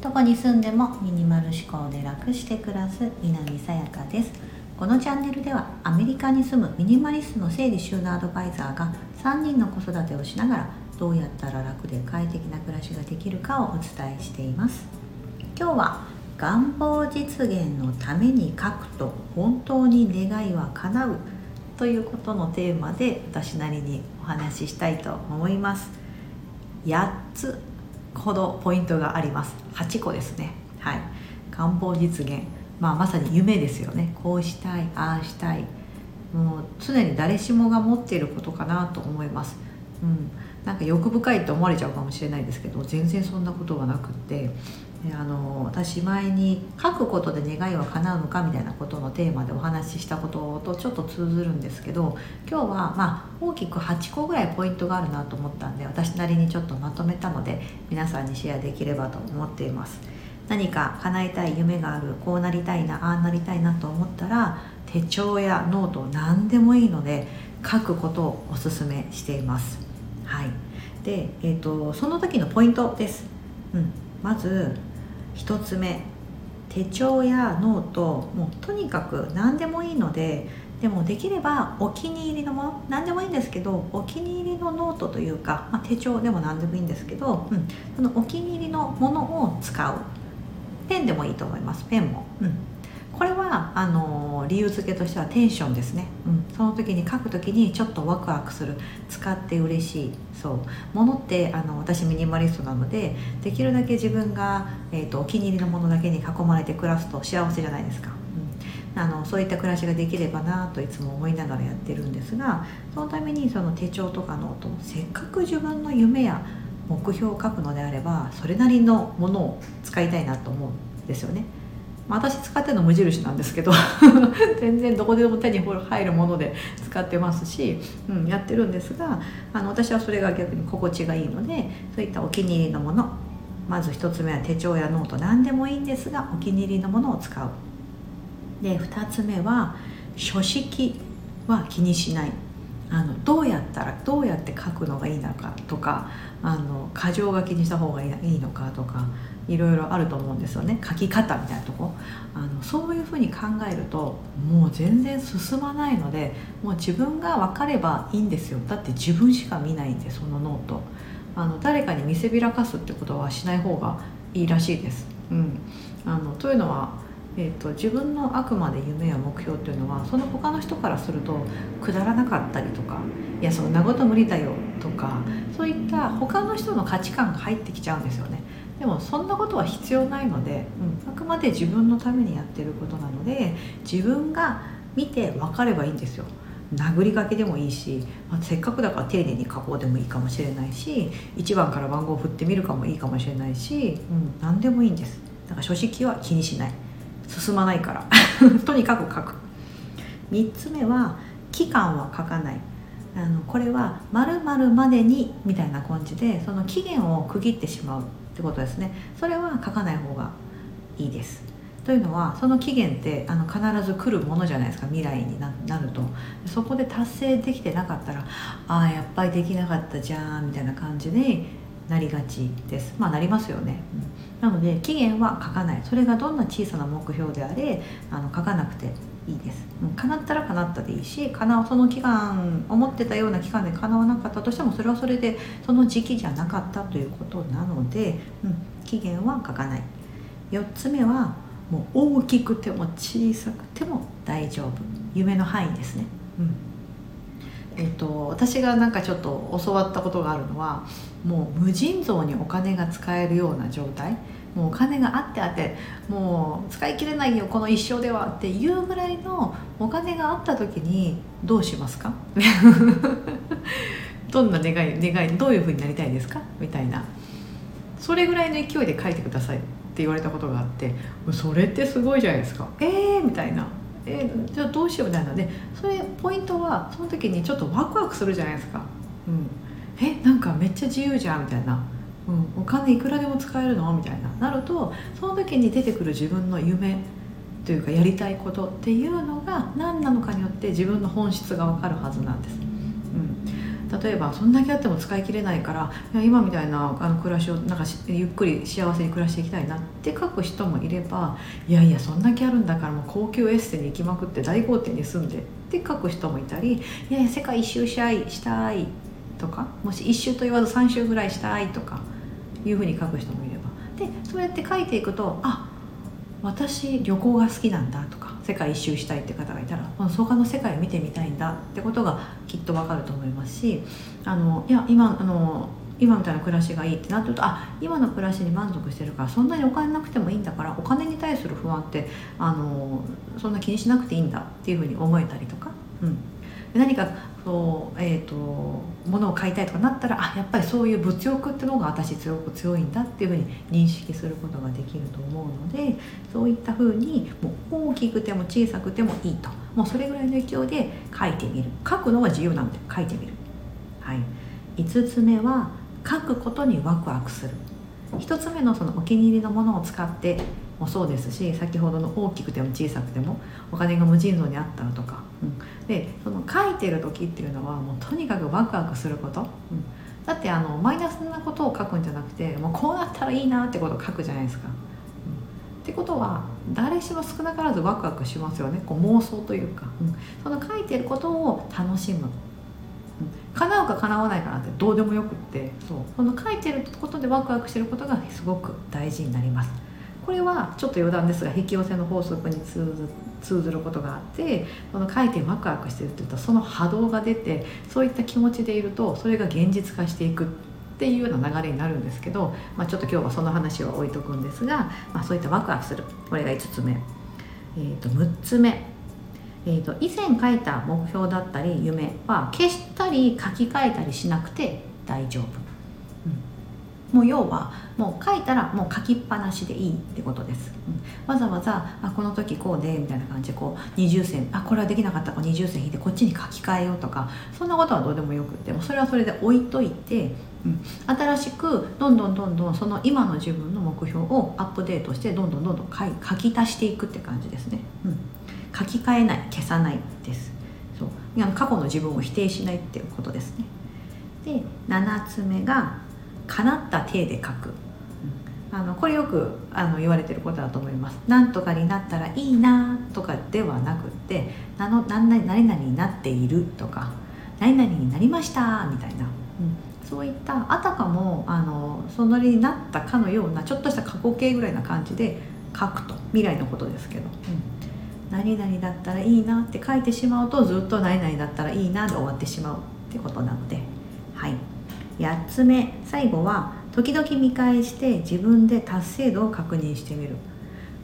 どこに住んでもミニマル思考で楽して暮らす南さやかです。このチャンネルではアメリカに住むミニマリストの整理収納アドバイザーが3人の子育てをしながらどうやったら楽で快適な暮らしができるかをお伝えしています。今日は願望実現のために書くと本当に願いは叶うということのテーマで私なりにお話ししたいと思います。8つほどポイントがあります。8個ですね。はい。願望実現。まあまさに夢ですよね。こうしたいああしたい。もう常に誰しもが持っていることかなと思います。うん。なんか欲深いって思われちゃうかもしれないですけど全然そんなことはなくって。あの私前に書くことで願いは叶うのかみたいなことのテーマでお話ししたこととちょっと通ずるんですけど今日はまあ大きく8個ぐらいポイントがあるなと思ったんで私なりにちょっとまとめたので皆さんにシェアできればと思っています。何か叶えたい夢があるこうなりたいなああなりたいなと思ったら手帳やノート何でもいいので書くことをおすすめしています。はい。で、えーと、その時のポイントです、うん、まず1つ目手帳やノート。もうとにかく何でもいいのででもできればお気に入りのもの何でもいいんですけどお気に入りのノートというか、まあ、手帳でも何でもいいんですけど、うん、そのお気に入りのものを使う。ペンでもいいと思います。ペンも、うん、これはあの理由付けとしてはテンションですね、うん、その時に書く時にちょっとワクワクする使って嬉しいそう。ものってあの私ミニマリストなのでできるだけ自分が、えーと、お気に入りのものだけに囲まれて暮らすと幸せじゃないですか、うん、あのそういった暮らしができればなといつも思いながらやってるんですがそのためにその手帳とかノートせっかく自分の夢や目標を書くのであればそれなりのものを使いたいなと思うんですよね。まあ、私使ってるの無印なんですけど 全然どこでも手に入るもので使ってますし、うん、やってるんですがあの私はそれが逆に心地がいいのでそういったお気に入りのものまず1つ目は手帳やノート何でもいいんですがお気に入りのものを使う。で2つ目は書式は気にしない。あのどうやったらどうやって書くのがいいのかとかあの箇条書きにした方がいいのかとかいろいろあると思うんですよね。書き方みたいなとこそういうふうに考えるともう全然進まないのでもう自分が分かればいいんですよ。だって自分しか見ないんでそのノート。あの誰かに見せびらかすってことはしない方がいいらしいです。うん、あのというのはえーと、自分のあくまで夢や目標っていうのはその他の人からするとくだらなかったりとかいやそんなこと無理だよとかそういった他の人の価値観が入ってきちゃうんですよね。でもそんなことは必要ないので、うん、あくまで自分のためにやってることなので自分が見て分かればいいんですよ。殴り書きでもいいし、まあ、せっかくだから丁寧に書こうでもいいかもしれないし1番から番号を振ってみるかもいいかもしれないし、うん、何でもいいんです。だから書式は気にしない。進まないから。とにかく書く。3つ目は期間は書かない。あのこれは〇〇までにみたいな感じでその期限を区切ってしまう。ってことですね。それは書かない方がいいです。というのはその期限ってあの必ず来るものじゃないですか。未来になると。そこで達成できてなかったらああやっぱりできなかったじゃんみたいな感じでなりがちです。まあなりますよね、うん、なので期限は書かない。それがどんな小さな目標であれあの書かなくていいです、うん、叶ったら叶ったでいいし叶うその期間思ってたような期間で叶わなかったとしてもそれはそれでその時期じゃなかったということなので、うん、期限は書かない。4つ目はもう大きくても小さくても大丈夫。夢の範囲ですね、うん。えーと、私がなんかちょっと教わったことがあるのはもう無尽蔵にお金が使えるような状態。もうお金があってあってもう使い切れないよこの一生ではっていうぐらいのお金があった時にどうしますか？どんな願い願いどういうふうになりたいですか？みたいな。それぐらいの勢いで書いてくださいって言われたことがあってそれってすごいじゃないですか。えーみたいな。えー、じゃあどうしようみたいな。でそれポイントはその時にちょっとワクワクするじゃないですか、うん、えなんかめっちゃ自由じゃんみたいな、うん、お金いくらでも使えるの？みたいな。なるとその時に出てくる自分の夢というかやりたいことっていうのが何なのかによって自分の本質が分かるはずなんです、例えばそんだけあっても使い切れないから今みたいなあの暮らしをなんかゆっくり幸せに暮らしていきたいなって書く人もいればいやいやそんだけあるんだからもう高級エッセに行きまくって大豪邸に住んでって書く人もいたりいやいや世界一周したいしたいとかもし一周と言わず3周ぐらいしたいとかいうふうに書く人もいれば。でそうやって書いていくとあ私旅行が好きなんだとか世界一周したいって方がいたら他の世界を見てみたいんだってことがきっとわかると思いますしあのいや今あの今みたいな暮らしがいいってなってるとあ今の暮らしに満足してるからそんなにお金なくてもいいんだからお金に対する不安ってあのそんな気にしなくていいんだっていうふうに思えたりとか、うん、何かそう、えーと、物を買いたいとかなったらあやっぱりそういう物欲ってのが私強く強いんだっていうふうに認識することができると思うのでそういったふうにもう大きくても小さくてもいいと。もうそれぐらいの勢いで書いてみる。書くのは自由なので書いてみる、はい、5つ目は書くことにワクワクする。1つ目のそのお気に入りのものを使ってもそうですし先ほどの大きくても小さくてもお金が無尽蔵にあったらとか、うん、でその書いてる時っていうのはもうとにかくワクワクすること、うん、だってあのマイナスなことを書くんじゃなくてもうこうなったらいいなってことを書くじゃないですか。うん、ってことは誰しも少なからずワクワクしますよね。こう妄想というか、うん、その書いてることを楽しむ。叶うか叶わないかなんてどうでもよくって。そう。この書いてることでワクワクしてることがすごく大事になります。これはちょっと余談ですが引き寄せの法則に通ずることがあってこの書いてワクワクしてるって言ったその波動が出てそういった気持ちでいるとそれが現実化していくっていうような流れになるんですけど、まあ、ちょっと今日はその話は置いとくんですが、まあ、そういったワクワクする。これが5つ目、えー、と6つ目、えー、と以前書いた目標だったり夢は消したり書き換えたりしなくて大丈夫。もう要はもう書いたらもう書きっぱなしでいいってことです、うん、わざわざあこの時こうでみたいな感じでこう二重線あこれはできなかったから二重線引いてこっちに書き換えようとかそんなことはどうでもよくってもそれはそれで置いといて、うん、新しくどんどんどんどんその今の自分の目標をアップデートしてどんどんどんどん書書き足していくって感じですね、うん、書き換えない消さないです。そう。過去の自分を否定しないっていうことですね。で7つ目が叶った体で書く、あのこれよくあの言われてることだと思います。なんとかになったらいいなとかではなくってなの何々何々になっているとか何々になりましたみたいな、うん、そういったあたかもあのそのになったかのようなちょっとした過去形ぐらいな感じで書くと。未来のことですけど、うん、何々だったらいいなって書いてしまうとずっと何々だったらいいなで終わってしまうってことなので。はい。8つ目。最後は時々見返して自分で達成度を確認してみる。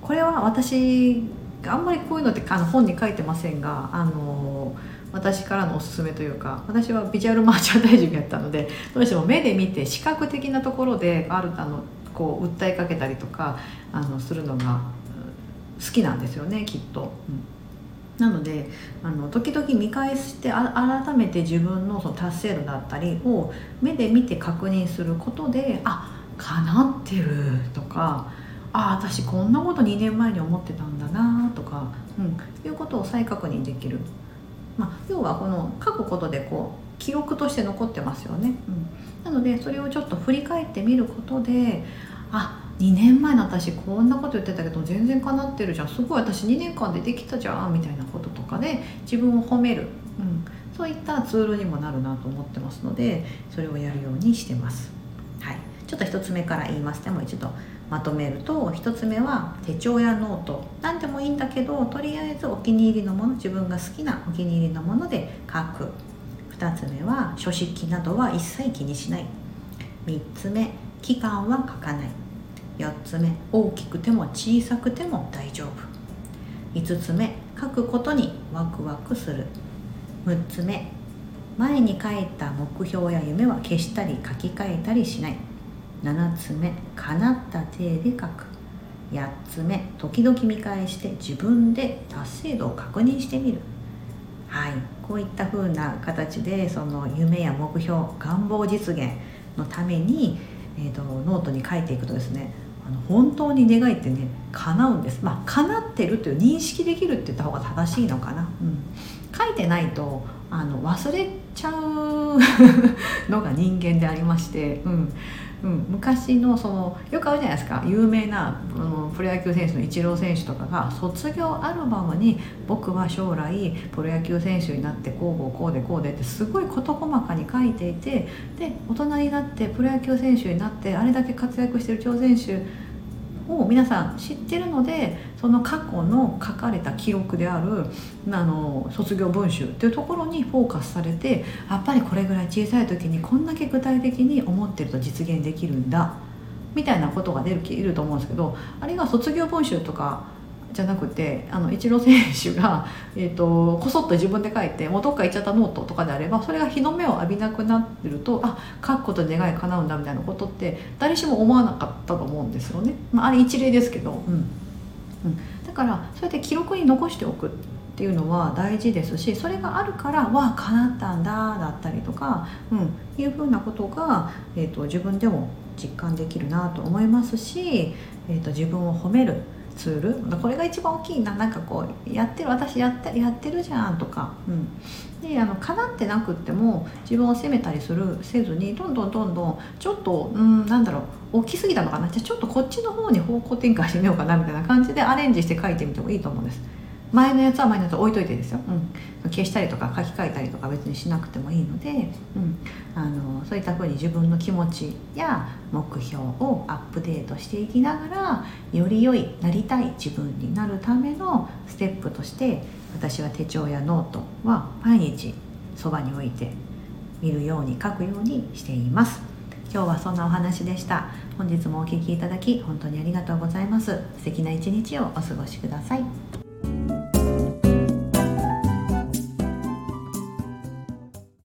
これは私あんまりこういうのってあの本に書いてませんがあの私からのおすすめというか私はビジュアルマーチャンダイジングやったのでどうしても目で見て視覚的なところであるあのこう訴えかけたりとかあのするのが好きなんですよねきっと。うん。なのであの時々見返して改めて自分のその達成度だったりを目で見て確認することであ叶ってるとかあ私こんなこと2年前に思ってたんだなとか、うん、いうことを再確認できる、まあ、要はこの書くことでこう記録として残ってますよね、うん、なのでそれをちょっと振り返ってみることであ2年前の私こんなこと言ってたけど全然かなってるじゃん。すごい私2年間でできたじゃんみたいなこととかで自分を褒める、うん、そういったツールにもなるなと思ってますのでそれをやるようにしてます、はい、ちょっと1つ目から言います。でもう一度まとめると1つ目は手帳やノート。何でもいいんだけどとりあえずお気に入りのもの自分が好きなお気に入りのもので書く。2つ目は書式などは一切気にしない。3つ目期間は書かない。4つ目大きくても小さくても大丈夫。5つ目書くことにワクワクする。6つ目前に書いた目標や夢は消したり書き換えたりしない。7つ目叶った体で書く。8つ目時々見返して自分で達成度を確認してみる。はいこういった風な形でその夢や目標願望実現のために、えーとノートに書いていくとですねあの本当に願いってね叶うんです。まあ叶ってるという認識できるって言った方が正しいのかな、うん、書いてないとあの忘れちゃうのが人間でありまして、うんうん、昔のそのよくあるじゃないですか。有名な、うん、プロ野球選手のイチロー選手とかが卒業アルバムに「僕は将来プロ野球選手になってこうこうこうでこうで」ってすごい事細かに書いていてで大人になってプロ野球選手になってあれだけ活躍してる挑戦手を皆さん知ってるのでその過去の書かれた記憶であるあの卒業文集っていうところにフォーカスされてやっぱりこれぐらい小さい時にこんだけ具体的に思ってると実現できるんだみたいなことが出るいると思うんですけどあるいは卒業文集とかじゃなくてあのイチロー選手が、えーと、こそっと自分で書いてもうどっか行っちゃったノートとかであればそれが日の目を浴びなくなってるとあ書くこと願い叶うんだみたいなことって誰しも思わなかったと思うんですよね、まあ、あれ一例ですけど、うん。うん、だからそうやって記録に残しておくっていうのは大事ですしそれがあるから「わあ叶ったんだ」だったりとか、うん、いうふうなことが、えーと、自分でも実感できるなと思いますし、えーと自分を褒めるツール？これが一番大きいな。なんかこうやってる私やってやってるじゃんとか、うん、であのかなってなくっても自分を責めたりするせずにどんどんどんどんちょっとうんなんだろう大きすぎたのかな。じゃあちょっとこっちの方に方向転換してみようかなみたいな感じでアレンジして書いてみてもいいと思うんです。前のやつは前のやつ置いといてですよ、うん、消したりとか書き換えたりとか別にしなくてもいいので、うん、あのそういったふうに自分の気持ちや目標をアップデートしていきながらより良いなりたい自分になるためのステップとして私は手帳やノートは毎日そばに置いて見るように書くようにしています。今日はそんなお話でした。本日もお聴きいただき本当にありがとうございます。素敵な一日をお過ごしください